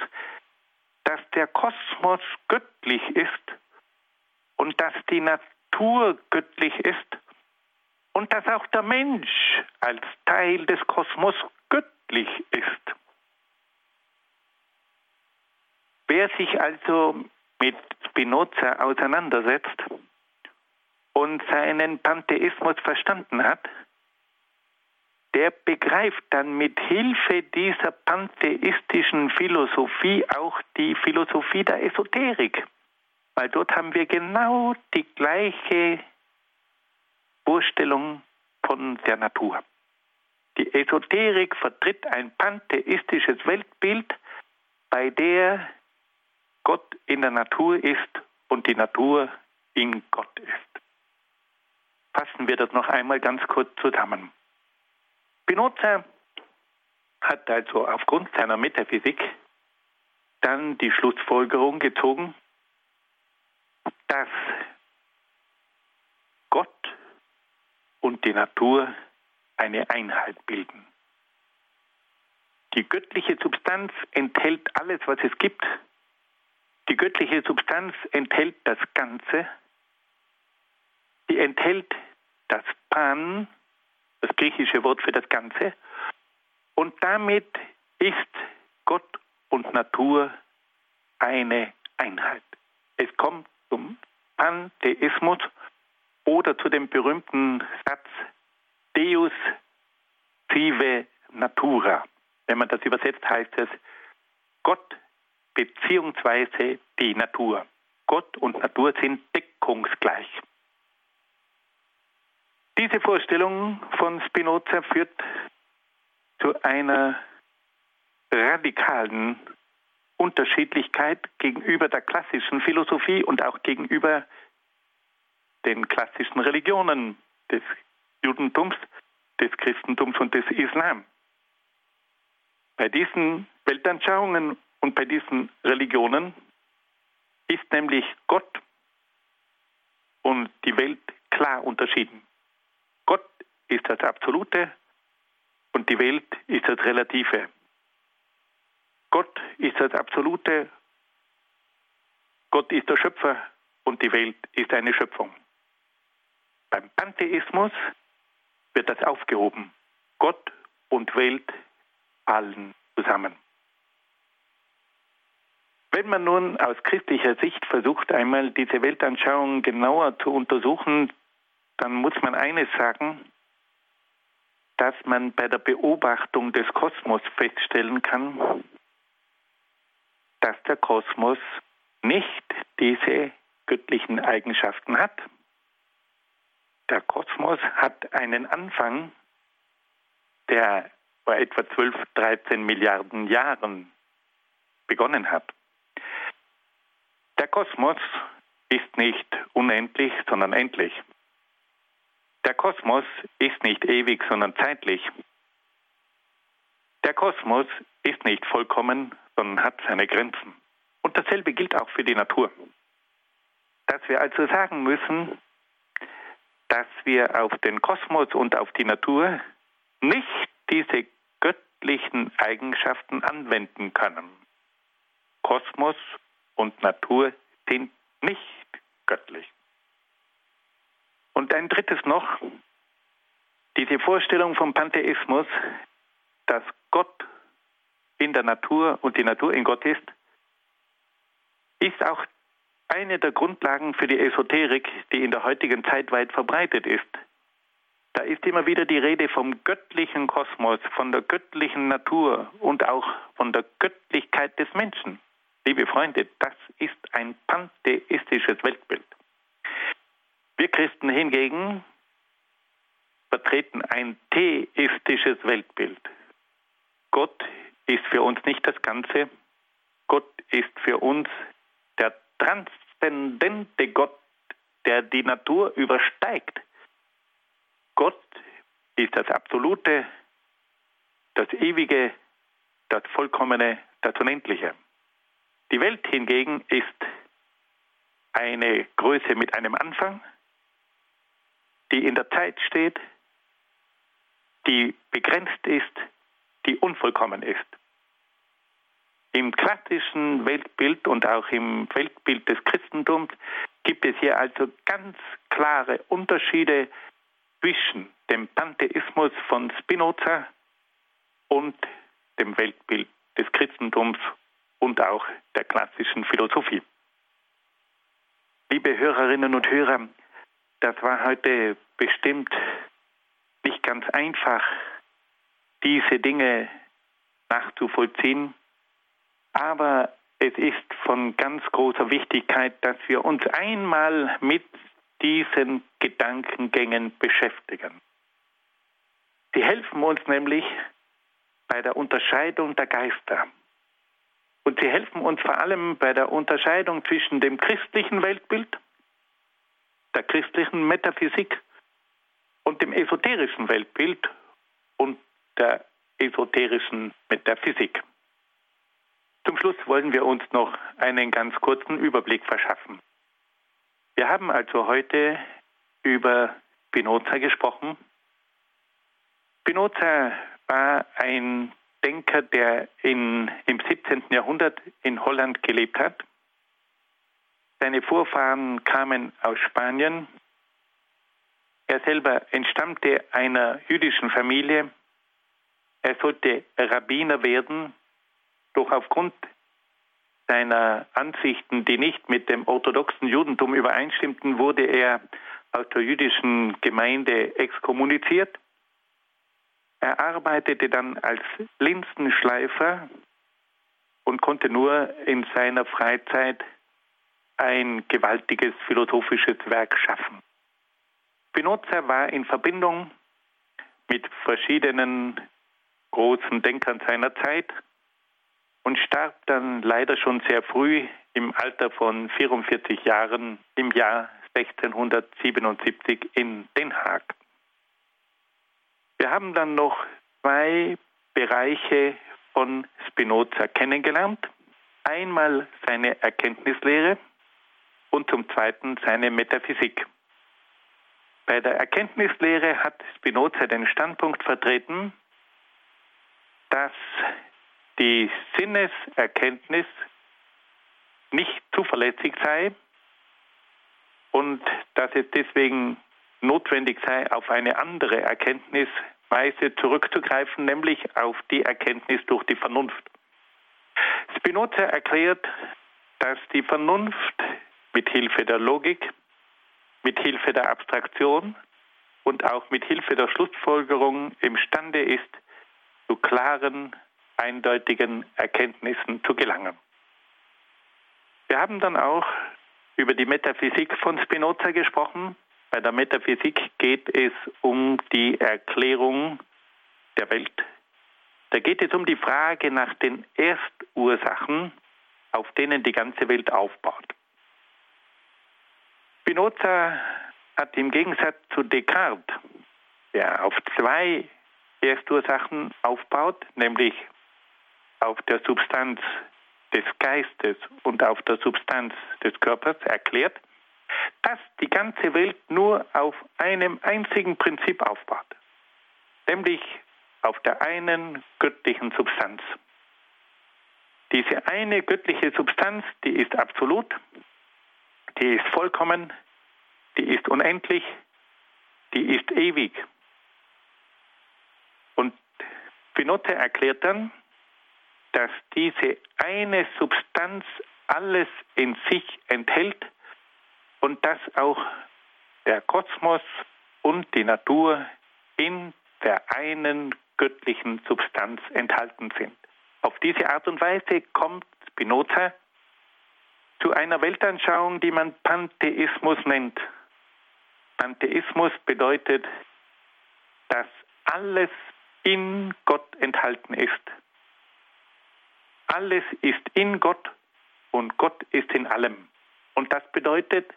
dass der Kosmos göttlich ist und dass die Natur göttlich ist und dass auch der Mensch als Teil des Kosmos göttlich ist. Wer sich also mit Spinoza auseinandersetzt und seinen Pantheismus verstanden hat, der begreift dann mit Hilfe dieser pantheistischen Philosophie auch die Philosophie der Esoterik. Weil dort haben wir genau die gleiche Vorstellung von der Natur. Die Esoterik vertritt ein pantheistisches Weltbild, bei der Gott in der Natur ist und die Natur in Gott ist. Fassen wir das noch einmal ganz kurz zusammen. Spinoza hat also aufgrund seiner Metaphysik dann die Schlussfolgerung gezogen, dass Gott und die Natur eine Einheit bilden. Die göttliche Substanz enthält alles, was es gibt. Die göttliche Substanz enthält das Ganze. Sie enthält das Pan, das griechische Wort für das Ganze. Und damit ist Gott und Natur eine Einheit. Es kommt zum Pantheismus oder zu dem berühmten Satz Deus sive natura. Wenn man das übersetzt, heißt es Gott beziehungsweise die Natur. Gott und Natur sind deckungsgleich. Diese Vorstellung von Spinoza führt zu einer radikalen Unterschiedlichkeit gegenüber der klassischen Philosophie und auch gegenüber den klassischen Religionen des Judentums, des Christentums und des Islam. Bei diesen Weltanschauungen und bei diesen Religionen ist nämlich Gott und die Welt klar unterschieden. Gott ist das Absolute und die Welt ist das Relative. Gott ist das Absolute, Gott ist der Schöpfer und die Welt ist eine Schöpfung. Beim Pantheismus wird das aufgehoben. Gott und Welt allen zusammen. Wenn man nun aus christlicher Sicht versucht, einmal diese Weltanschauung genauer zu untersuchen, dann muss man eines sagen, dass man bei der Beobachtung des Kosmos feststellen kann, dass der Kosmos nicht diese göttlichen Eigenschaften hat. Der Kosmos hat einen Anfang, der vor etwa 12, 13 Milliarden Jahren begonnen hat. Der Kosmos ist nicht unendlich, sondern endlich. Der Kosmos ist nicht ewig, sondern zeitlich. Der Kosmos ist nicht vollkommen, sondern hat seine Grenzen. Und dasselbe gilt auch für die Natur. Dass wir also sagen müssen, dass wir auf den Kosmos und auf die Natur nicht diese göttlichen Eigenschaften anwenden können. Kosmos und Natur sind nicht göttlich. Und ein drittes noch, diese Vorstellung vom Pantheismus, dass Gott in der Natur und die Natur in Gott ist, ist auch eine der Grundlagen für die Esoterik, die in der heutigen Zeit weit verbreitet ist. Da ist immer wieder die Rede vom göttlichen Kosmos, von der göttlichen Natur und auch von der Göttlichkeit des Menschen. Liebe Freunde, das ist ein pantheistisches Weltbild. Wir Christen hingegen vertreten ein theistisches Weltbild. Gott ist für uns nicht das Ganze. Gott ist für uns der transzendente Gott, der die Natur übersteigt. Gott ist das Absolute das Ewige, das Vollkommene, das Unendliche. Die Welt hingegen ist eine Größe mit einem Anfang, die in der Zeit steht, die begrenzt ist, die unvollkommen ist. Im klassischen Weltbild und auch im Weltbild des Christentums gibt es hier also ganz klare Unterschiede zwischen dem Pantheismus von Spinoza und dem Weltbild des Christentums und auch der klassischen Philosophie. Liebe Hörerinnen und Hörer, das war heute bestimmt nicht ganz einfach, diese Dinge nachzuvollziehen, aber es ist von ganz großer Wichtigkeit, dass wir uns einmal mit diesen Gedankengängen beschäftigen. Sie helfen uns nämlich bei der Unterscheidung der Geister. Und sie helfen uns vor allem bei der Unterscheidung zwischen dem christlichen Weltbild, der christlichen Metaphysik und dem esoterischen Weltbild und der esoterischen Metaphysik. Zum Schluss wollen wir uns noch einen ganz kurzen Überblick verschaffen. Wir haben also heute über Spinoza gesprochen. Spinoza war ein Denker, der in, im 17. Jahrhundert in Holland gelebt hat. Seine Vorfahren kamen aus Spanien. Er selber entstammte einer jüdischen Familie. Er sollte Rabbiner werden, doch aufgrund seiner Ansichten, die nicht mit dem orthodoxen Judentum übereinstimmten, wurde er aus der jüdischen Gemeinde exkommuniziert. Er arbeitete dann als Linsenschleifer und konnte nur in seiner Freizeit ein gewaltiges philosophisches Werk schaffen. Spinoza war in Verbindung mit verschiedenen großen Denkern seiner Zeit und starb dann leider schon sehr früh im Alter von 44 Jahren im Jahr 1677 in Den Haag. Wir haben dann noch zwei Bereiche von Spinoza kennengelernt. Einmal seine Erkenntnislehre und zum Zweiten seine Metaphysik. Bei der Erkenntnislehre hat Spinoza den Standpunkt vertreten, dass die Sinneserkenntnis nicht zuverlässig sei und dass es deswegen notwendig sei, auf eine andere Erkenntnisweise zurückzugreifen, nämlich auf die Erkenntnis durch die Vernunft. Spinoza erklärt, dass die Vernunft mit Hilfe der Logik, mit Hilfe der Abstraktion und auch mit Hilfe der Schlussfolgerung imstande ist, zu klaren, eindeutigen Erkenntnissen zu gelangen. Wir haben dann auch über die Metaphysik von Spinoza gesprochen, bei der Metaphysik geht es um die Erklärung der Welt. Da geht es um die Frage nach den Erstursachen, auf denen die ganze Welt aufbaut. Spinoza hat im Gegensatz zu Descartes, der auf zwei Erstursachen aufbaut, nämlich auf der Substanz des Geistes und auf der Substanz des Körpers, erklärt, dass die ganze Welt nur auf einem einzigen Prinzip aufbaut, nämlich auf der einen göttlichen Substanz. Diese eine göttliche Substanz, die ist absolut, die ist vollkommen, die ist unendlich, die ist ewig. Und Spinoza erklärt dann, dass diese eine Substanz alles in sich enthält und dass auch der Kosmos und die Natur in der einen göttlichen Substanz enthalten sind. Auf diese Art und Weise kommt Spinoza zu einer Weltanschauung, die man Pantheismus nennt. Pantheismus bedeutet, dass alles in Gott enthalten ist. Alles ist in Gott und Gott ist in allem. Und das bedeutet,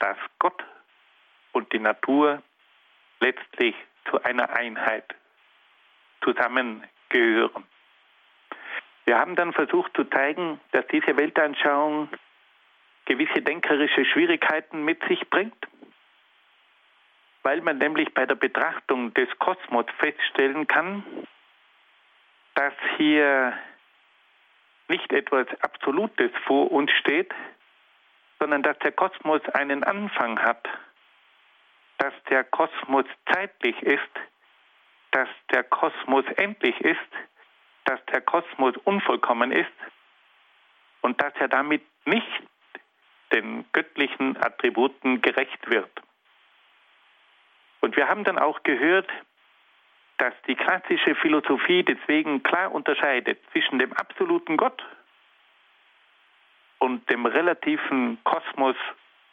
dass Gott und die Natur letztlich zu einer Einheit zusammengehören. Wir haben dann versucht zu zeigen, dass diese Weltanschauung gewisse denkerische Schwierigkeiten mit sich bringt, weil man nämlich bei der Betrachtung des Kosmos feststellen kann, dass hier nicht etwas Absolutes vor uns steht, sondern dass der Kosmos einen Anfang hat, dass der Kosmos zeitlich ist, dass der Kosmos endlich ist, dass der Kosmos unvollkommen ist und dass er damit nicht den göttlichen Attributen gerecht wird. Und wir haben dann auch gehört, dass die klassische Philosophie deswegen klar unterscheidet zwischen dem absoluten Gott und dem relativen Kosmos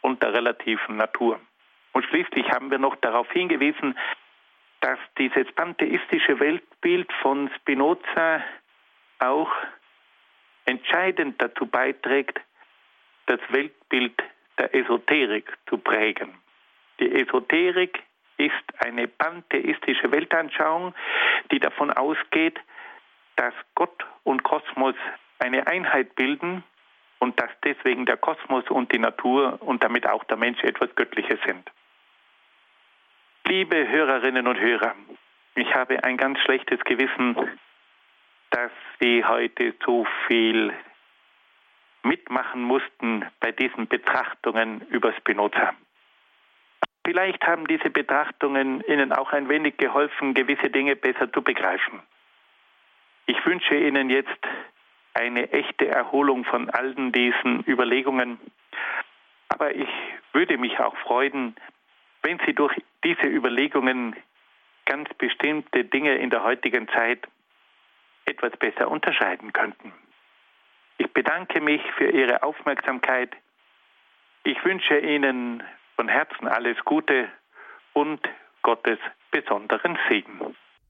und der relativen Natur. Und schließlich haben wir noch darauf hingewiesen, dass dieses pantheistische Weltbild von Spinoza auch entscheidend dazu beiträgt, das Weltbild der Esoterik zu prägen. Die Esoterik ist eine pantheistische Weltanschauung, die davon ausgeht, dass Gott und Kosmos eine Einheit bilden und dass deswegen der Kosmos und die Natur und damit auch der Mensch etwas Göttliches sind. Liebe Hörerinnen und Hörer, ich habe ein ganz schlechtes Gewissen, dass Sie heute so viel mitmachen mussten bei diesen Betrachtungen über Spinoza. Vielleicht haben diese Betrachtungen Ihnen auch ein wenig geholfen, gewisse Dinge besser zu begreifen. Ich wünsche Ihnen jetzt eine echte Erholung von allen diesen Überlegungen. Aber ich würde mich auch freuen, wenn Sie durch diese Überlegungen ganz bestimmte Dinge in der heutigen Zeit etwas besser unterscheiden könnten. Ich bedanke mich für Ihre Aufmerksamkeit. Ich wünsche Ihnen von Herzen alles Gute und Gottes besonderen Segen.